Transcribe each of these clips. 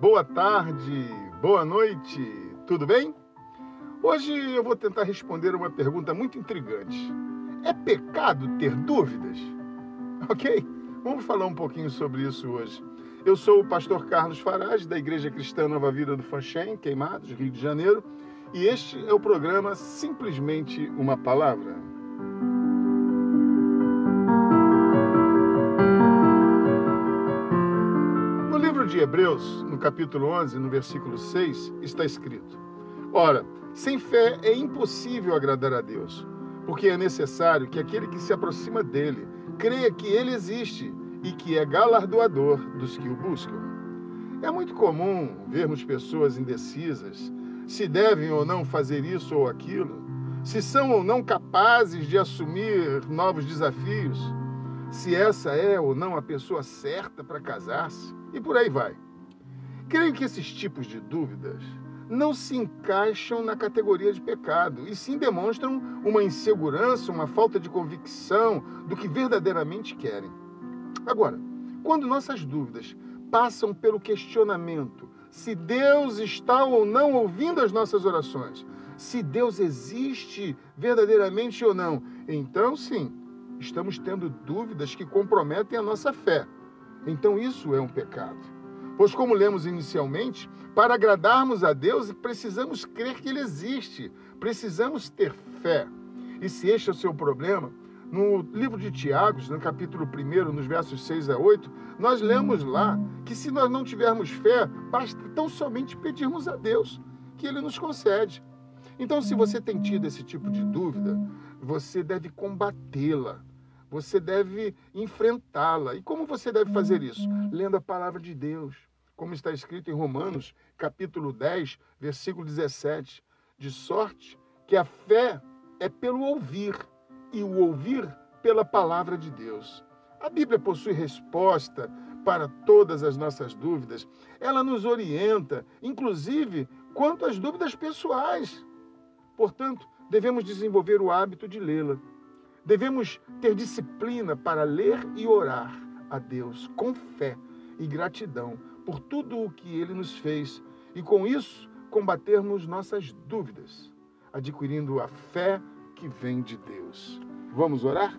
boa tarde, boa noite, tudo bem? Hoje eu vou tentar responder uma pergunta muito intrigante. É pecado ter dúvidas? Ok? Vamos falar um pouquinho sobre isso hoje. Eu sou o pastor Carlos Farage, da Igreja Cristã Nova Vida do Fanchen, Queimados, Rio de Janeiro, e este é o programa Simplesmente uma Palavra. De Hebreus, no capítulo 11, no versículo 6, está escrito: Ora, sem fé é impossível agradar a Deus, porque é necessário que aquele que se aproxima dele creia que ele existe e que é galardoador dos que o buscam. É muito comum vermos pessoas indecisas se devem ou não fazer isso ou aquilo, se são ou não capazes de assumir novos desafios, se essa é ou não a pessoa certa para casar-se, e por aí vai. Creio que esses tipos de dúvidas não se encaixam na categoria de pecado e sim demonstram uma insegurança, uma falta de convicção do que verdadeiramente querem. Agora, quando nossas dúvidas passam pelo questionamento se Deus está ou não ouvindo as nossas orações, se Deus existe verdadeiramente ou não, então sim, estamos tendo dúvidas que comprometem a nossa fé. Então isso é um pecado. Pois, como lemos inicialmente, para agradarmos a Deus, precisamos crer que Ele existe, precisamos ter fé. E se este é o seu problema, no livro de Tiago, no capítulo 1, nos versos 6 a 8, nós lemos lá que se nós não tivermos fé, basta tão somente pedirmos a Deus que Ele nos concede. Então, se você tem tido esse tipo de dúvida, você deve combatê-la. Você deve enfrentá-la. E como você deve fazer isso? Lendo a palavra de Deus como está escrito em Romanos, capítulo 10, versículo 17, de sorte que a fé é pelo ouvir e o ouvir pela palavra de Deus. A Bíblia possui resposta para todas as nossas dúvidas. Ela nos orienta, inclusive quanto às dúvidas pessoais. Portanto, devemos desenvolver o hábito de lê-la. Devemos ter disciplina para ler e orar a Deus com fé e gratidão por tudo o que ele nos fez e com isso combatermos nossas dúvidas, adquirindo a fé que vem de Deus. Vamos orar?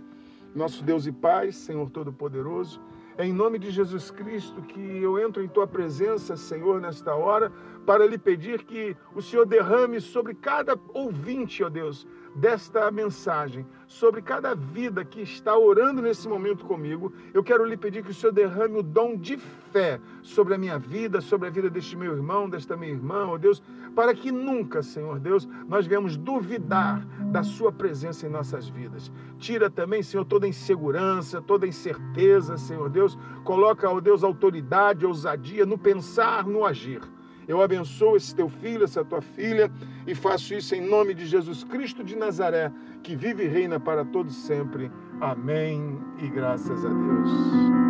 Nosso Deus e Pai, Senhor Todo-Poderoso, é em nome de Jesus Cristo que eu entro em tua presença, Senhor, nesta hora, para lhe pedir que o Senhor derrame sobre cada ouvinte, ó Deus, desta mensagem, sobre cada vida que está orando nesse momento comigo, eu quero lhe pedir que o Senhor derrame o dom de fé sobre a minha vida, sobre a vida deste meu irmão, desta minha irmã, ó Deus, para que nunca, Senhor Deus, nós venhamos duvidar da Sua presença em nossas vidas. Tira também, Senhor, toda insegurança, toda incerteza, Senhor Deus. Coloca, ó Deus, autoridade, ousadia no pensar, no agir. Eu abençoo esse teu filho, essa tua filha, e faço isso em nome de Jesus Cristo de Nazaré, que vive e reina para todos sempre. Amém e graças a Deus.